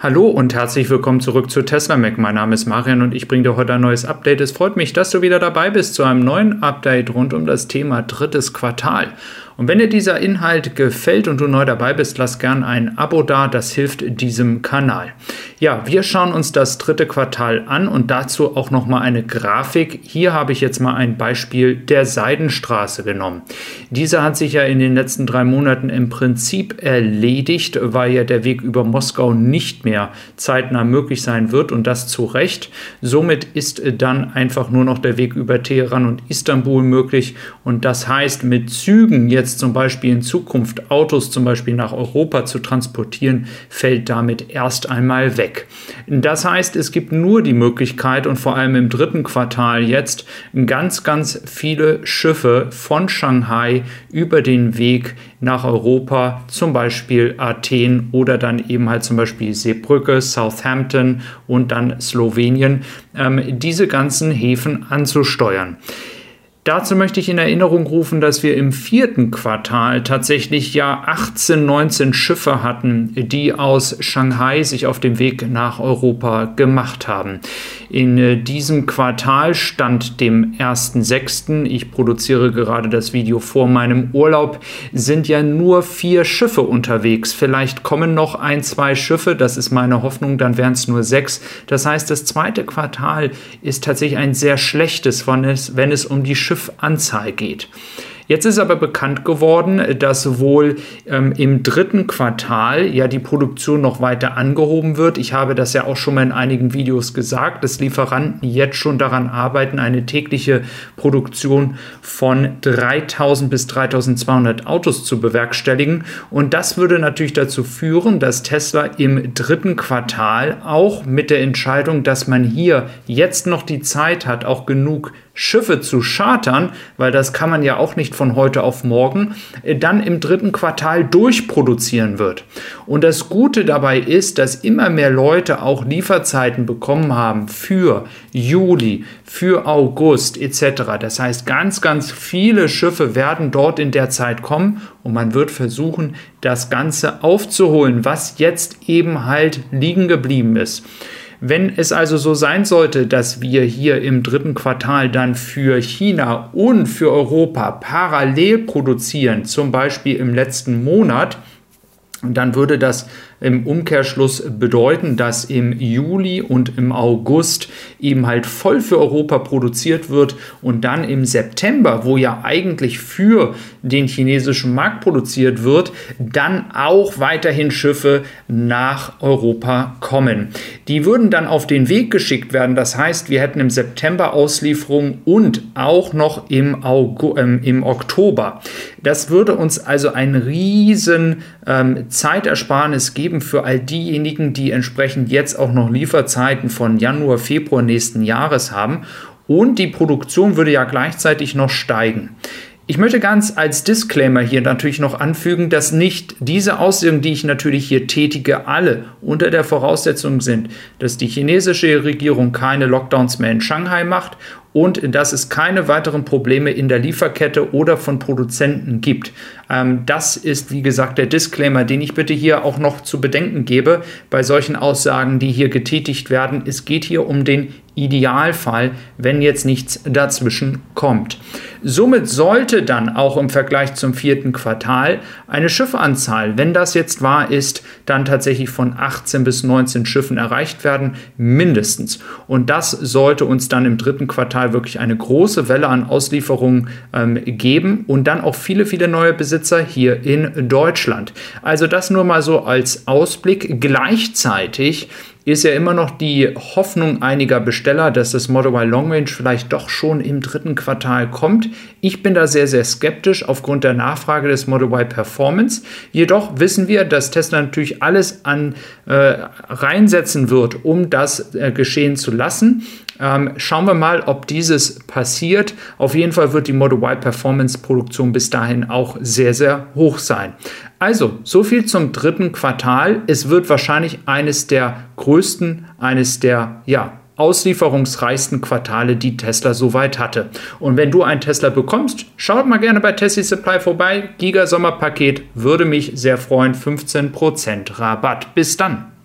Hallo und herzlich willkommen zurück zu Tesla Mac. Mein Name ist Marian und ich bringe dir heute ein neues Update. Es freut mich, dass du wieder dabei bist zu einem neuen Update rund um das Thema drittes Quartal. Und wenn dir dieser Inhalt gefällt und du neu dabei bist, lass gern ein Abo da, das hilft diesem Kanal. Ja, wir schauen uns das dritte Quartal an und dazu auch noch mal eine Grafik. Hier habe ich jetzt mal ein Beispiel der Seidenstraße genommen. Diese hat sich ja in den letzten drei Monaten im Prinzip erledigt, weil ja der Weg über Moskau nicht mehr zeitnah möglich sein wird und das zu Recht. Somit ist dann einfach nur noch der Weg über Teheran und Istanbul möglich und das heißt mit Zügen jetzt zum Beispiel in Zukunft Autos zum Beispiel nach Europa zu transportieren, fällt damit erst einmal weg. Das heißt, es gibt nur die Möglichkeit und vor allem im dritten Quartal jetzt ganz, ganz viele Schiffe von Shanghai über den Weg nach Europa, zum Beispiel Athen oder dann eben halt zum Beispiel Seebrücke, Southampton und dann Slowenien, ähm, diese ganzen Häfen anzusteuern. Dazu möchte ich in Erinnerung rufen, dass wir im vierten Quartal tatsächlich ja 18, 19 Schiffe hatten, die aus Shanghai sich auf dem Weg nach Europa gemacht haben. In äh, diesem Quartal stand dem 1.6., ich produziere gerade das Video vor meinem Urlaub, sind ja nur vier Schiffe unterwegs. Vielleicht kommen noch ein, zwei Schiffe, das ist meine Hoffnung, dann wären es nur sechs. Das heißt, das zweite Quartal ist tatsächlich ein sehr schlechtes, wenn es, wenn es um die Schiffe Schiffanzahl geht. Jetzt ist aber bekannt geworden, dass wohl ähm, im dritten Quartal ja die Produktion noch weiter angehoben wird. Ich habe das ja auch schon mal in einigen Videos gesagt, dass Lieferanten jetzt schon daran arbeiten, eine tägliche Produktion von 3000 bis 3200 Autos zu bewerkstelligen. Und das würde natürlich dazu führen, dass Tesla im dritten Quartal auch mit der Entscheidung, dass man hier jetzt noch die Zeit hat, auch genug Schiffe zu chartern, weil das kann man ja auch nicht von heute auf morgen, äh, dann im dritten Quartal durchproduzieren wird. Und das Gute dabei ist, dass immer mehr Leute auch Lieferzeiten bekommen haben für Juli, für August etc. Das heißt, ganz, ganz viele Schiffe werden dort in der Zeit kommen und man wird versuchen, das Ganze aufzuholen, was jetzt eben halt liegen geblieben ist. Wenn es also so sein sollte, dass wir hier im dritten Quartal dann für China und für Europa parallel produzieren, zum Beispiel im letzten Monat, dann würde das im Umkehrschluss bedeuten, dass im Juli und im August eben halt voll für Europa produziert wird und dann im September, wo ja eigentlich für den chinesischen Markt produziert wird, dann auch weiterhin Schiffe nach Europa kommen. Die würden dann auf den Weg geschickt werden. Das heißt, wir hätten im September Auslieferung und auch noch im, August, ähm, im Oktober. Das würde uns also ein riesen ähm, Zeitersparnis geben geben für all diejenigen, die entsprechend jetzt auch noch Lieferzeiten von Januar, Februar nächsten Jahres haben. Und die Produktion würde ja gleichzeitig noch steigen. Ich möchte ganz als Disclaimer hier natürlich noch anfügen, dass nicht diese Aussagen, die ich natürlich hier tätige, alle unter der Voraussetzung sind, dass die chinesische Regierung keine Lockdowns mehr in Shanghai macht und dass es keine weiteren Probleme in der Lieferkette oder von Produzenten gibt. Ähm, das ist, wie gesagt, der Disclaimer, den ich bitte hier auch noch zu bedenken gebe bei solchen Aussagen, die hier getätigt werden. Es geht hier um den Idealfall, wenn jetzt nichts dazwischen kommt. Somit sollte dann auch im Vergleich zum vierten Quartal eine Schiffanzahl, wenn das jetzt wahr ist, dann tatsächlich von 18 bis 19 Schiffen erreicht werden, mindestens. Und das sollte uns dann im dritten Quartal Mal wirklich eine große Welle an Auslieferungen ähm, geben und dann auch viele, viele neue Besitzer hier in Deutschland. Also das nur mal so als Ausblick. Gleichzeitig ist ja immer noch die Hoffnung einiger Besteller, dass das Model Y Long Range vielleicht doch schon im dritten Quartal kommt. Ich bin da sehr, sehr skeptisch aufgrund der Nachfrage des Model Y Performance. Jedoch wissen wir, dass Tesla natürlich alles an äh, reinsetzen wird, um das äh, geschehen zu lassen. Ähm, schauen wir mal, ob dieses passiert. Auf jeden Fall wird die Model Y Performance Produktion bis dahin auch sehr, sehr hoch sein. Also, so viel zum dritten Quartal. Es wird wahrscheinlich eines der größten, eines der, ja, auslieferungsreichsten Quartale, die Tesla soweit hatte. Und wenn du einen Tesla bekommst, schaut mal gerne bei Tesla Supply vorbei. Giga Sommerpaket würde mich sehr freuen. 15% Rabatt. Bis dann.